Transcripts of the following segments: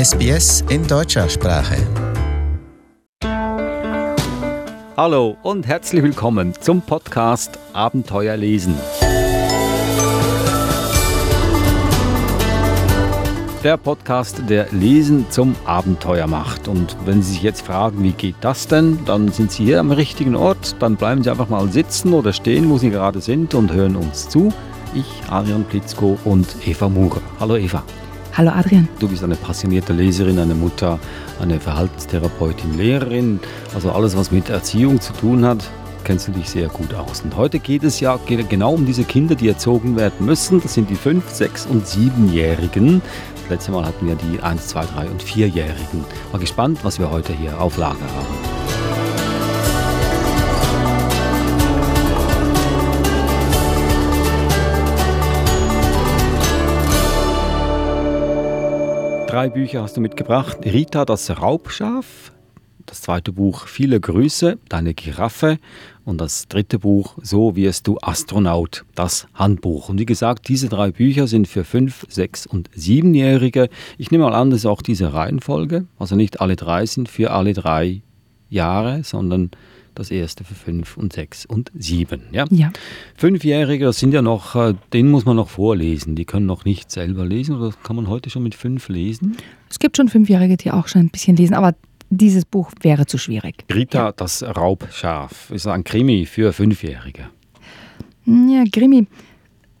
SBS in deutscher Sprache. Hallo und herzlich willkommen zum Podcast Abenteuer lesen. Der Podcast, der Lesen zum Abenteuer macht. Und wenn Sie sich jetzt fragen, wie geht das denn, dann sind Sie hier am richtigen Ort. Dann bleiben Sie einfach mal sitzen oder stehen, wo Sie gerade sind und hören uns zu. Ich, Adrian Plitzko und Eva Murer. Hallo Eva. Hallo Adrian. Du bist eine passionierte Leserin, eine Mutter, eine Verhaltenstherapeutin, Lehrerin. Also alles, was mit Erziehung zu tun hat, kennst du dich sehr gut aus. Und heute geht es ja genau um diese Kinder, die erzogen werden müssen. Das sind die 5-, 6- und 7-Jährigen. Das letzte Mal hatten wir die 1, 2, 3 und 4-Jährigen. Mal gespannt, was wir heute hier auf Lager haben. Drei Bücher hast du mitgebracht. Rita, das Raubschaf. Das zweite Buch, Viele Grüße, deine Giraffe. Und das dritte Buch, So wirst du Astronaut, das Handbuch. Und wie gesagt, diese drei Bücher sind für fünf, sechs und siebenjährige. Ich nehme mal an, das ist auch diese Reihenfolge. Also nicht alle drei sind für alle drei Jahre, sondern das erste für fünf und sechs und sieben. Ja? Ja. Fünfjährige, das sind ja noch, äh, den muss man noch vorlesen. Die können noch nicht selber lesen oder kann man heute schon mit fünf lesen? Es gibt schon Fünfjährige, die auch schon ein bisschen lesen, aber dieses Buch wäre zu schwierig. Rita, ja. das Raubschaf, ist ein Krimi für Fünfjährige. Ja, Krimi.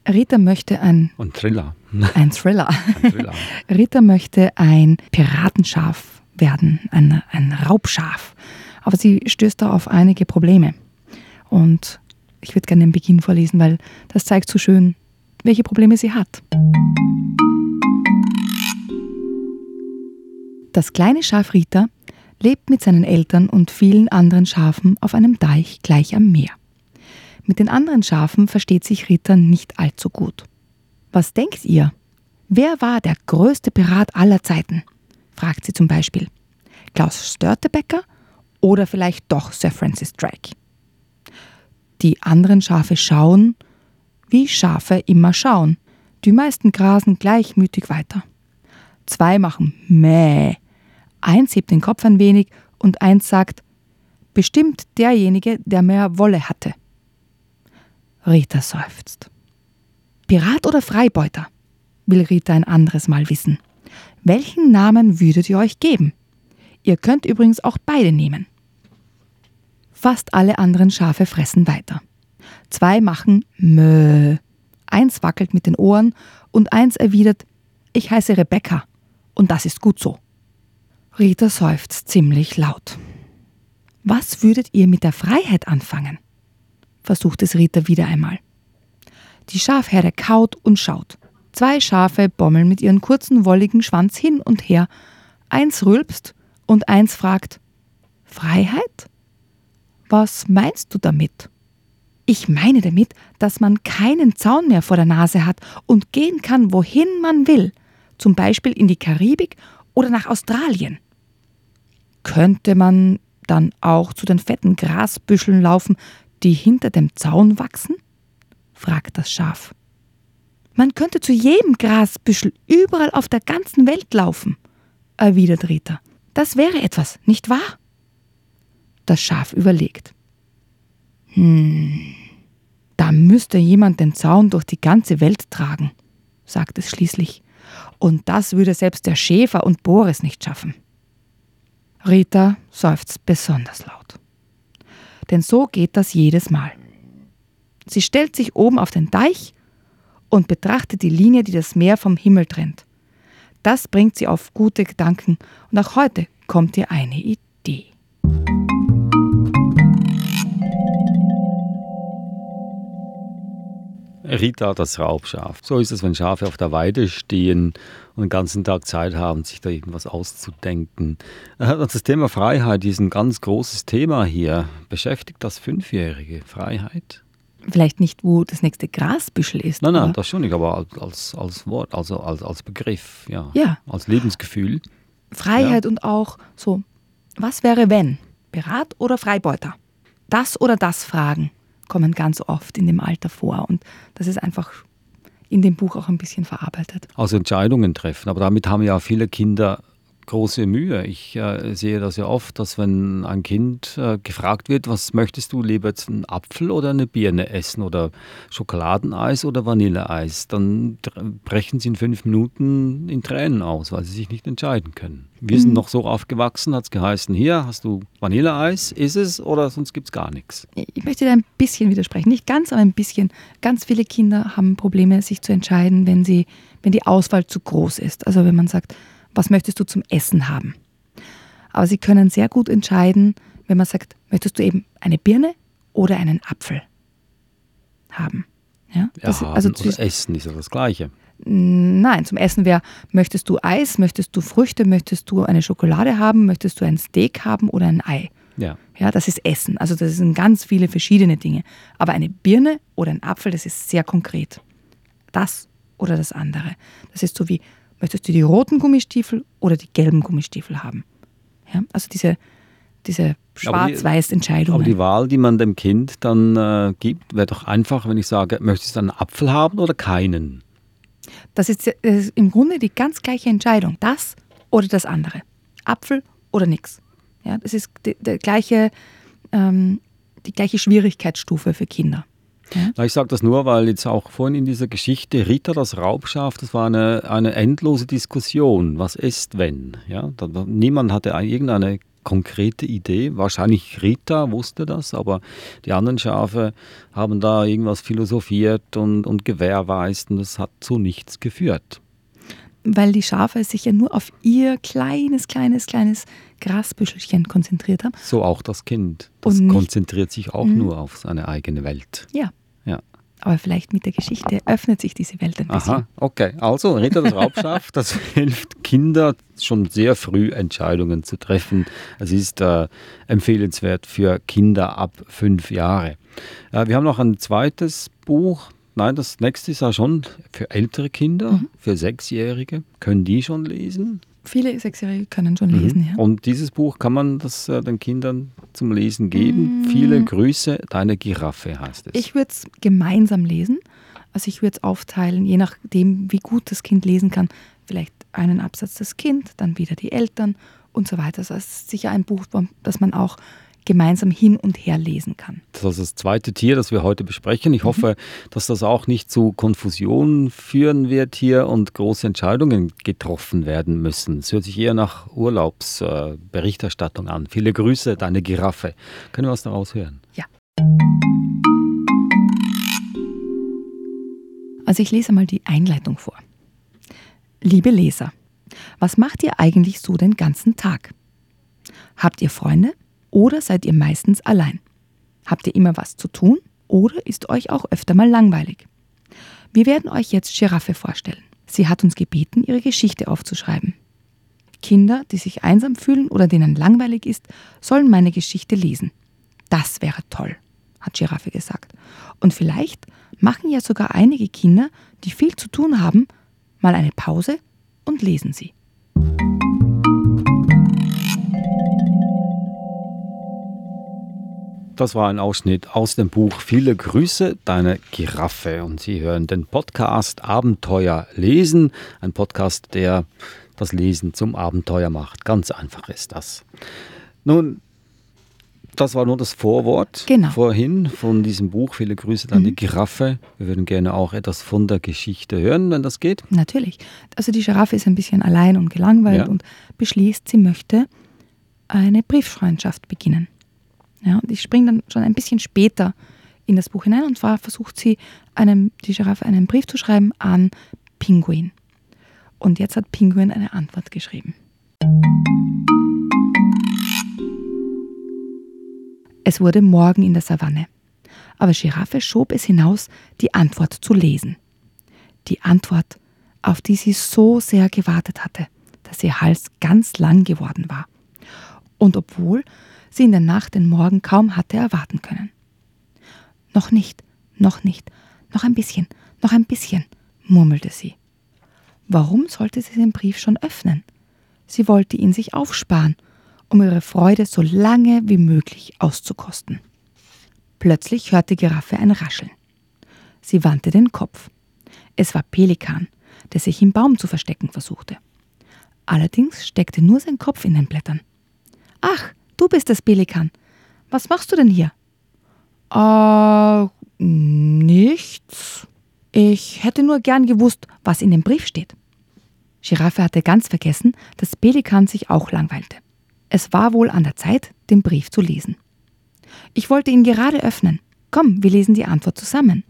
Rita möchte ein. Und Thriller. Ein Thriller. ein Thriller. Rita möchte ein Piratenschaf werden, ein, ein Raubschaf. Aber sie stößt da auf einige Probleme. Und ich würde gerne den Beginn vorlesen, weil das zeigt so schön, welche Probleme sie hat. Das kleine Schaf Rita lebt mit seinen Eltern und vielen anderen Schafen auf einem Deich gleich am Meer. Mit den anderen Schafen versteht sich Rita nicht allzu gut. Was denkt ihr? Wer war der größte Pirat aller Zeiten? fragt sie zum Beispiel. Klaus Störtebecker oder vielleicht doch Sir Francis Drake. Die anderen Schafe schauen, wie Schafe immer schauen. Die meisten grasen gleichmütig weiter. Zwei machen Mäh. Eins hebt den Kopf ein wenig und eins sagt, bestimmt derjenige, der mehr Wolle hatte. Rita seufzt. Pirat oder Freibeuter? will Rita ein anderes Mal wissen. Welchen Namen würdet ihr euch geben? Ihr könnt übrigens auch beide nehmen. Fast alle anderen Schafe fressen weiter. Zwei machen Mö. Eins wackelt mit den Ohren und eins erwidert, ich heiße Rebecca und das ist gut so. Rita seufzt ziemlich laut. Was würdet ihr mit der Freiheit anfangen? versucht es Rita wieder einmal. Die Schafherde kaut und schaut. Zwei Schafe bommeln mit ihren kurzen, wolligen Schwanz hin und her. Eins rülpst und eins fragt: Freiheit? Was meinst du damit? Ich meine damit, dass man keinen Zaun mehr vor der Nase hat und gehen kann, wohin man will, zum Beispiel in die Karibik oder nach Australien. Könnte man dann auch zu den fetten Grasbüscheln laufen, die hinter dem Zaun wachsen? fragt das Schaf. Man könnte zu jedem Grasbüschel überall auf der ganzen Welt laufen, erwidert Rita. Das wäre etwas, nicht wahr? Das Schaf überlegt. Hm, da müsste jemand den Zaun durch die ganze Welt tragen, sagt es schließlich. Und das würde selbst der Schäfer und Boris nicht schaffen. Rita seufzt besonders laut. Denn so geht das jedes Mal. Sie stellt sich oben auf den Deich und betrachtet die Linie, die das Meer vom Himmel trennt. Das bringt sie auf gute Gedanken und auch heute kommt ihr eine Idee. Rita, das Raubschaf. So ist es, wenn Schafe auf der Weide stehen und den ganzen Tag Zeit haben, sich da irgendwas auszudenken. Das Thema Freiheit ist ein ganz großes Thema hier. Beschäftigt das Fünfjährige Freiheit? Vielleicht nicht, wo das nächste Grasbüschel ist. Nein, nein, das schon nicht, aber als, als Wort, also als, als Begriff, ja. ja. Als Lebensgefühl. Freiheit ja. und auch so, was wäre wenn? Pirat oder Freibeuter? Das oder das fragen kommen ganz oft in dem Alter vor. Und das ist einfach in dem Buch auch ein bisschen verarbeitet. Also Entscheidungen treffen. Aber damit haben ja viele Kinder große Mühe. Ich äh, sehe das ja oft, dass wenn ein Kind äh, gefragt wird, was möchtest du lieber jetzt einen Apfel oder eine Birne essen oder Schokoladeneis oder Vanilleeis, dann brechen sie in fünf Minuten in Tränen aus, weil sie sich nicht entscheiden können. Wir mhm. sind noch so aufgewachsen, hat es geheißen, hier hast du Vanilleeis, ist es oder sonst gibt es gar nichts. Ich möchte da ein bisschen widersprechen, nicht ganz, aber ein bisschen. Ganz viele Kinder haben Probleme, sich zu entscheiden, wenn, sie, wenn die Auswahl zu groß ist. Also wenn man sagt, was möchtest du zum Essen haben? Aber sie können sehr gut entscheiden, wenn man sagt, möchtest du eben eine Birne oder einen Apfel haben? Ja, das, ja also oder Essen ist ja das Gleiche. Nein, zum Essen wäre, möchtest du Eis, möchtest du Früchte, möchtest du eine Schokolade haben, möchtest du ein Steak haben oder ein Ei? Ja. Ja, das ist Essen. Also das sind ganz viele verschiedene Dinge. Aber eine Birne oder ein Apfel, das ist sehr konkret. Das oder das andere. Das ist so wie, möchtest du die roten Gummistiefel oder die gelben Gummistiefel haben? Ja, also diese, diese schwarz-weiß Entscheidungen. Aber die Wahl, die man dem Kind dann äh, gibt, wäre doch einfach, wenn ich sage, möchtest du einen Apfel haben oder keinen? Das ist, das ist im Grunde die ganz gleiche Entscheidung. Das oder das andere. Apfel oder nichts. Ja, das ist die, die, gleiche, ähm, die gleiche Schwierigkeitsstufe für Kinder. Ja? Ich sage das nur, weil jetzt auch vorhin in dieser Geschichte Rita das Raubschaf, das war eine, eine endlose Diskussion. Was ist, wenn? Ja, da, niemand hatte irgendeine konkrete Idee. Wahrscheinlich Rita wusste das, aber die anderen Schafe haben da irgendwas philosophiert und, und gewährweist und das hat zu nichts geführt. Weil die Schafe sich ja nur auf ihr kleines, kleines, kleines Grasbüschelchen konzentriert haben. So auch das Kind. Das konzentriert sich auch mhm. nur auf seine eigene Welt. Ja. Aber vielleicht mit der Geschichte öffnet sich diese Welt ein bisschen. Aha, okay. Also Ritter das Raubschaf, das hilft Kinder schon sehr früh Entscheidungen zu treffen. Es ist äh, empfehlenswert für Kinder ab fünf Jahre. Äh, wir haben noch ein zweites Buch. Nein, das nächste ist ja schon für ältere Kinder, mhm. für Sechsjährige. Können die schon lesen? Viele Sechsjährige können schon mhm. lesen, ja. Und dieses Buch kann man das äh, den Kindern zum Lesen geben. Mhm. Viele Grüße, deine Giraffe heißt es. Ich würde es gemeinsam lesen. Also ich würde es aufteilen, je nachdem, wie gut das Kind lesen kann. Vielleicht einen Absatz das Kind, dann wieder die Eltern und so weiter. Also es ist sicher ein Buch, das man auch gemeinsam hin und her lesen kann. Das ist das zweite Tier, das wir heute besprechen. Ich mhm. hoffe, dass das auch nicht zu Konfusionen führen wird hier und große Entscheidungen getroffen werden müssen. Es hört sich eher nach Urlaubsberichterstattung an. Viele Grüße, deine Giraffe. Können wir was daraus hören? Ja. Also ich lese mal die Einleitung vor. Liebe Leser, was macht ihr eigentlich so den ganzen Tag? Habt ihr Freunde? Oder seid ihr meistens allein? Habt ihr immer was zu tun oder ist euch auch öfter mal langweilig? Wir werden euch jetzt Giraffe vorstellen. Sie hat uns gebeten, ihre Geschichte aufzuschreiben. Kinder, die sich einsam fühlen oder denen langweilig ist, sollen meine Geschichte lesen. Das wäre toll, hat Giraffe gesagt. Und vielleicht machen ja sogar einige Kinder, die viel zu tun haben, mal eine Pause und lesen sie. Das war ein Ausschnitt aus dem Buch Viele Grüße, deine Giraffe. Und Sie hören den Podcast Abenteuer lesen. Ein Podcast, der das Lesen zum Abenteuer macht. Ganz einfach ist das. Nun, das war nur das Vorwort genau. vorhin von diesem Buch. Viele Grüße, deine mhm. Giraffe. Wir würden gerne auch etwas von der Geschichte hören, wenn das geht. Natürlich. Also die Giraffe ist ein bisschen allein und gelangweilt ja. und beschließt, sie möchte eine Brieffreundschaft beginnen. Ja, und ich springe dann schon ein bisschen später in das Buch hinein und zwar versucht sie, einem, die Giraffe einen Brief zu schreiben an Pinguin. Und jetzt hat Pinguin eine Antwort geschrieben. Es wurde Morgen in der Savanne, aber Giraffe schob es hinaus, die Antwort zu lesen. Die Antwort, auf die sie so sehr gewartet hatte, dass ihr Hals ganz lang geworden war. Und obwohl sie in der Nacht den Morgen kaum hatte erwarten können. Noch nicht, noch nicht, noch ein bisschen, noch ein bisschen, murmelte sie. Warum sollte sie den Brief schon öffnen? Sie wollte ihn sich aufsparen, um ihre Freude so lange wie möglich auszukosten. Plötzlich hörte Giraffe ein Rascheln. Sie wandte den Kopf. Es war Pelikan, der sich im Baum zu verstecken versuchte. Allerdings steckte nur sein Kopf in den Blättern. Ach, du bist das Pelikan. Was machst du denn hier? Äh, nichts. Ich hätte nur gern gewusst, was in dem Brief steht. Giraffe hatte ganz vergessen, dass Pelikan sich auch langweilte. Es war wohl an der Zeit, den Brief zu lesen. Ich wollte ihn gerade öffnen. Komm, wir lesen die Antwort zusammen.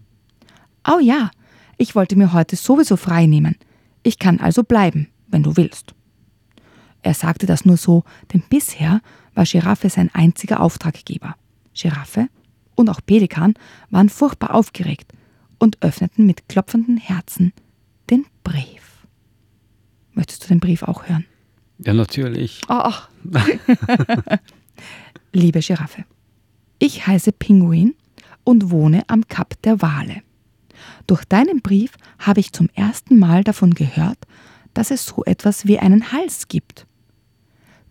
Oh ja, ich wollte mir heute sowieso frei nehmen. Ich kann also bleiben, wenn du willst. Er sagte das nur so, denn bisher war Giraffe sein einziger Auftraggeber. Giraffe und auch Pelikan waren furchtbar aufgeregt und öffneten mit klopfenden Herzen den Brief. Möchtest du den Brief auch hören? Ja, natürlich. Oh, Liebe Giraffe, ich heiße Pinguin und wohne am Kap der Wale. Durch deinen Brief habe ich zum ersten Mal davon gehört, dass es so etwas wie einen Hals gibt.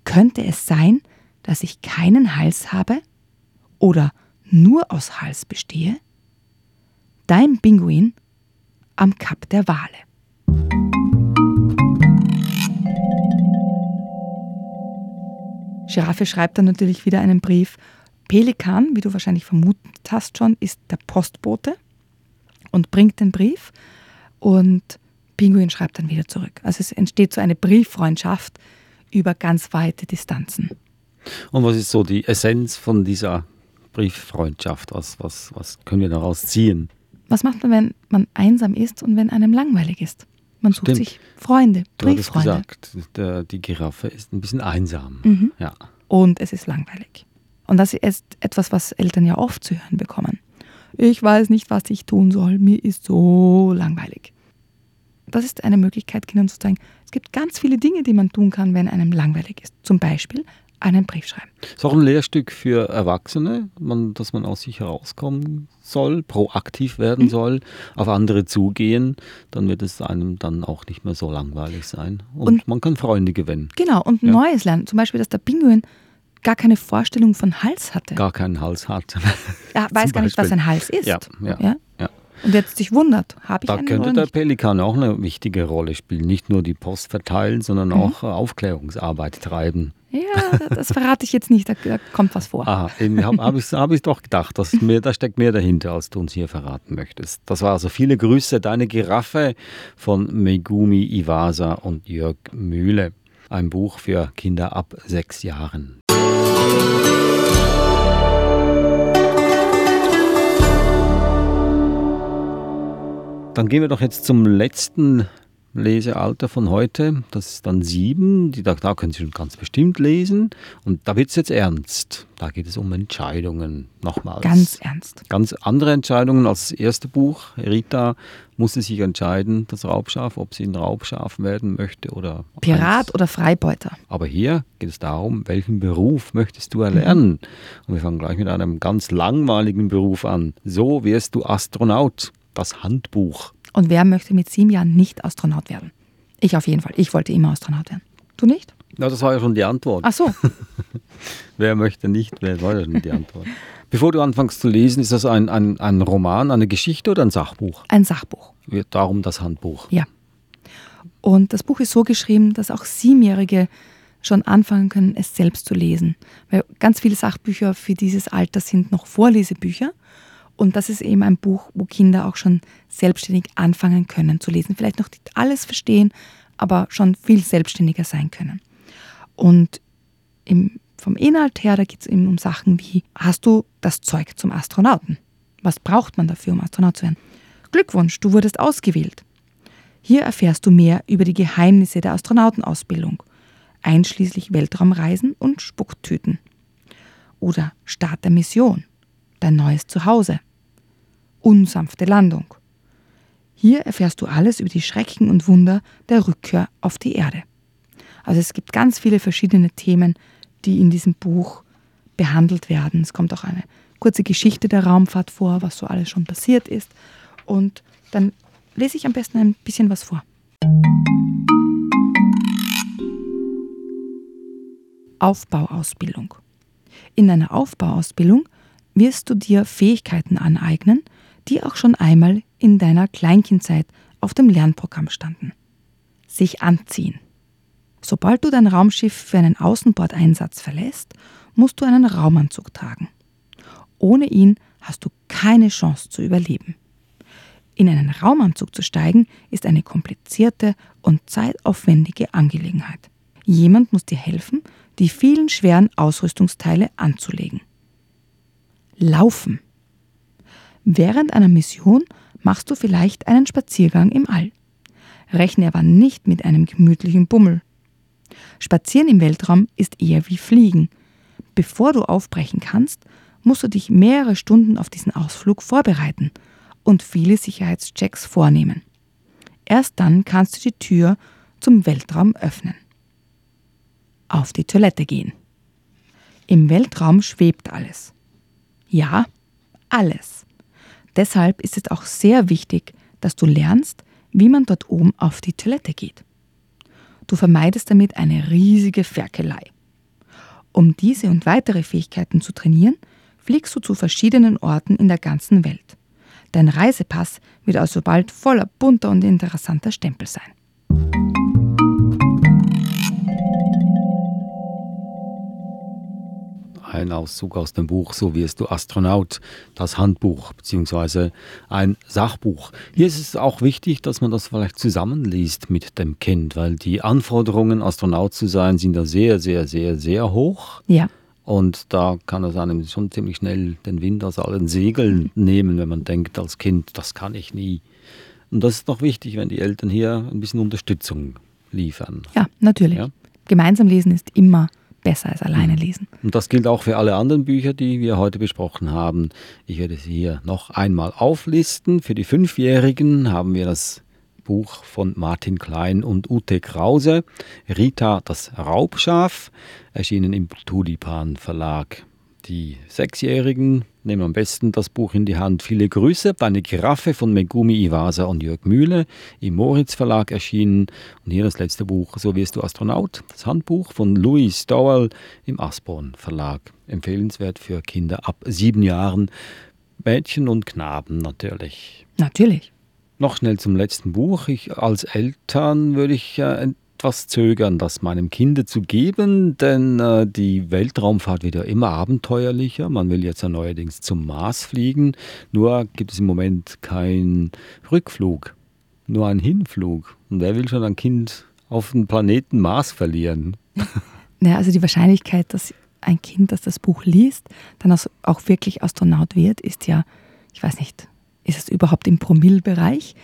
Könnte es sein, dass ich keinen Hals habe oder nur aus Hals bestehe? Dein Pinguin am Kap der Wale. Giraffe schreibt dann natürlich wieder einen Brief. Pelikan, wie du wahrscheinlich vermutet hast schon, ist der Postbote und bringt den Brief. Und Pinguin schreibt dann wieder zurück. Also es entsteht so eine Brieffreundschaft über ganz weite Distanzen. Und was ist so die Essenz von dieser Brieffreundschaft? Was, was, was können wir daraus ziehen? Was macht man, wenn man einsam ist und wenn einem langweilig ist? Man sucht Stimmt. sich Freunde, Du hattest Brieffreunde. gesagt, die Giraffe ist ein bisschen einsam. Mhm. Ja. Und es ist langweilig. Und das ist etwas, was Eltern ja oft zu hören bekommen. Ich weiß nicht, was ich tun soll. Mir ist so langweilig. Das ist eine Möglichkeit, Kindern zu sagen, es gibt ganz viele Dinge, die man tun kann, wenn einem langweilig ist. Zum Beispiel einen Brief schreiben. Ist auch ein Lehrstück für Erwachsene, man, dass man aus sich herauskommen soll, proaktiv werden Mhm. soll, auf andere zugehen, dann wird es einem dann auch nicht mehr so langweilig sein. Und, Und- man kann Freunde gewinnen. Genau, und Ja. Neues lernen. Zum Beispiel, dass der Pinguin gar keine Vorstellung von Hals hatte. Gar keinen Hals hat. er weiß gar nicht, was ein Hals ist. Ja, ja, ja. Und jetzt sich wundert, habe ich Da könnte der nicht? Pelikan auch eine wichtige Rolle spielen. Nicht nur die Post verteilen, sondern Mhm. auch Aufklärungsarbeit treiben. Ja, das verrate ich jetzt nicht, da, kommt was vor. Aha, habe hab ich, hab doch gedacht. Das ist mehr, da steckt mehr dahinter, als du uns hier verraten möchtest. Das war also viele Grüße, deine Giraffe von Megumi Iwasa und Jörg Mühle. Ein Buch für Kinder ab sechs Jahren. Dann gehen wir doch jetzt zum letzten Lesealter von heute. Das ist dann sieben. Die, da, da können Sie schon ganz bestimmt lesen. Und da wird es jetzt ernst. Da geht es um Entscheidungen. Nochmals. Ganz ernst. Ganz andere Entscheidungen als das erste Buch. Rita musste sich entscheiden, das Raubschaf, ob sie ein Raubschaf werden möchte oder Pirat eins. oder Freibeuter. Aber hier geht es darum, welchen Beruf möchtest du erlernen? Und wir fangen gleich mit einem ganz langweiligen Beruf an. So wirst du Astronaut. Das Handbuch. Und wer möchte mit sieben Jahren nicht Astronaut werden? Ich auf jeden Fall. Ich wollte immer Astronaut werden. Du nicht? Ja, das war ja schon die Antwort. Ach so. Wer möchte nicht? Wer war ja schon die Antwort? Bevor du anfängst zu lesen, ist das ein, ein, ein Roman, eine Geschichte oder ein Sachbuch? Ein Sachbuch. Darum das Handbuch. Ja. Und das Buch ist so geschrieben, dass auch Siebenjährige schon anfangen können, es selbst zu lesen. Weil ganz viele Sachbücher für dieses Alter sind noch Vorlesebücher. Und das ist eben ein Buch, wo Kinder auch schon selbstständig anfangen können zu lesen. Vielleicht noch nicht alles verstehen, aber schon viel selbstständiger sein können. Und im, vom Inhalt her, da geht es eben um Sachen wie, hast du das Zeug zum Astronauten? Was braucht man dafür, um Astronaut zu werden? Glückwunsch, du wurdest ausgewählt. Hier erfährst du mehr über die Geheimnisse der Astronautenausbildung, einschließlich Weltraumreisen und Spucktüten. Oder Start der Mission, dein neues Zuhause, unsanfte Landung. Hier erfährst du alles über die Schrecken und Wunder der Rückkehr auf die Erde. Also es gibt ganz viele verschiedene Themen, die in diesem Buch behandelt werden. Es kommt auch eine kurze Geschichte der Raumfahrt vor, was so alles schon passiert ist. Und dann lese ich am besten ein bisschen was vor. Aufbauausbildung. In deiner Aufbauausbildung wirst du dir Fähigkeiten aneignen, die auch schon einmal in deiner Kleinkindzeit auf dem Lernprogramm standen. Sich anziehen, Sobald du dein Raumschiff für einen Außenbordeinsatz verlässt, musst du einen Raumanzug tragen. Ohne ihn hast du keine Chance zu überleben. In einen Raumanzug zu steigen ist eine komplizierte und zeitaufwendige Angelegenheit. Jemand muss dir helfen, die vielen schweren Ausrüstungsteile anzulegen. Laufen. Während einer Mission machst du vielleicht einen Spaziergang im All. Rechne aber nicht mit einem gemütlichen Bummel. Spazieren im Weltraum ist eher wie Fliegen. Bevor du aufbrechen kannst, musst du dich mehrere Stunden auf diesen Ausflug vorbereiten und viele Sicherheitschecks vornehmen. Erst dann kannst du die Tür zum Weltraum öffnen. Auf die Toilette gehen. Im Weltraum schwebt alles. Ja, alles. Deshalb ist es auch sehr wichtig, dass du lernst, wie man dort oben auf die Toilette geht. Du vermeidest damit eine riesige Ferkelei. Um diese und weitere Fähigkeiten zu trainieren, fliegst du zu verschiedenen Orten in der ganzen Welt. Dein Reisepass wird also bald voller bunter und interessanter Stempel sein. Ein Auszug aus dem Buch So wirst du Astronaut, das Handbuch bzw. ein Sachbuch. Hier ist es auch wichtig, dass man das vielleicht zusammenliest mit dem Kind, weil die Anforderungen, Astronaut zu sein, sind da sehr, sehr, sehr, sehr hoch. Ja. Und da kann es einem schon ziemlich schnell den Wind aus allen Segeln nehmen, wenn man denkt als Kind, das kann ich nie. Und das ist noch wichtig, wenn die Eltern hier ein bisschen Unterstützung liefern. Ja, natürlich. Ja? Gemeinsam lesen ist immer besser als alleine mhm. lesen. Und das gilt auch für alle anderen Bücher, die wir heute besprochen haben. Ich werde sie hier noch einmal auflisten. Für die Fünfjährigen haben wir das Buch von Martin Klein und Ute Krause, Rita das Raubschaf, erschienen im Tulipan Verlag. Die Sechsjährigen nehmen am besten das Buch in die Hand. Viele Grüße. Deine Giraffe von Megumi Iwasa und Jörg Mühle im Moritz Verlag erschienen. Und hier das letzte Buch, So wirst du Astronaut, das Handbuch von Louis Stowell im Asborn Verlag. Empfehlenswert für Kinder ab sieben Jahren. Mädchen und Knaben natürlich. Natürlich. Noch schnell zum letzten Buch. Ich als Eltern würde ich äh, etwas zögern, das meinem Kind zu geben, denn äh, die Weltraumfahrt wird ja immer abenteuerlicher. Man will jetzt ja neuerdings zum Mars fliegen, nur gibt es im Moment keinen Rückflug, nur einen Hinflug. Und wer will schon ein Kind auf den Planeten Mars verlieren? Naja, also die Wahrscheinlichkeit, dass ein Kind, das das Buch liest, dann auch wirklich Astronaut wird, ist ja, ich weiß nicht, ist es überhaupt im Promillbereich?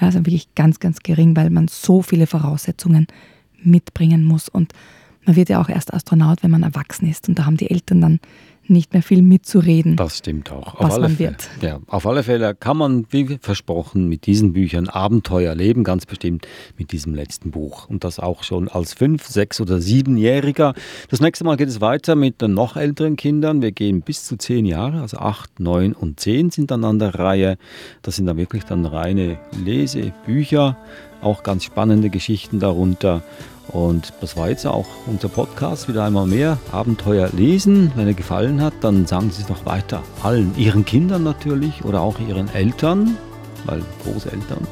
Ja, also wirklich ganz, ganz gering, weil man so viele Voraussetzungen mitbringen muss. Und man wird ja auch erst Astronaut, wenn man erwachsen ist. Und da haben die Eltern dann nicht mehr viel mitzureden. Das stimmt auch. Was man Fälle. Ja, auf alle Fälle kann man, wie versprochen, mit diesen Büchern Abenteuer erleben, ganz bestimmt mit diesem letzten Buch. Und das auch schon als fünf, sechs oder siebenjähriger. Das nächste Mal geht es weiter mit den noch älteren Kindern. Wir gehen bis zu zehn Jahre, also acht, neun und zehn sind dann an der Reihe. Das sind dann wirklich dann reine Lesebücher, auch ganz spannende Geschichten darunter. Und das war jetzt auch unser Podcast, wieder einmal mehr Abenteuer lesen. Wenn er gefallen hat, dann sagen Sie es doch weiter allen, Ihren Kindern natürlich oder auch Ihren Eltern, weil Großeltern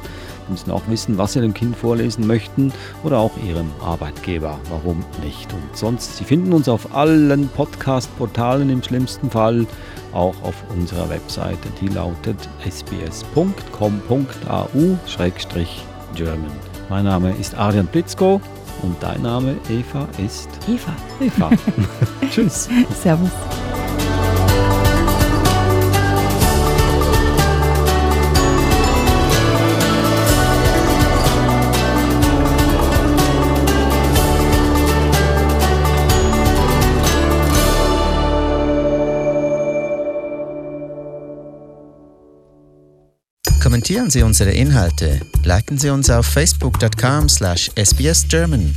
müssen auch wissen, was Sie dem Kind vorlesen möchten oder auch Ihrem Arbeitgeber. Warum nicht? Und sonst, Sie finden uns auf allen Podcast-Portalen im schlimmsten Fall, auch auf unserer Webseite, die lautet sbs.com.au-german. Mein Name ist Adrian Blitzko. Und dein Name, Eva, ist? Eva. Eva. Tschüss. Servus. Kommentieren Sie unsere Inhalte, liken Sie uns auf facebook.com/sbsgerman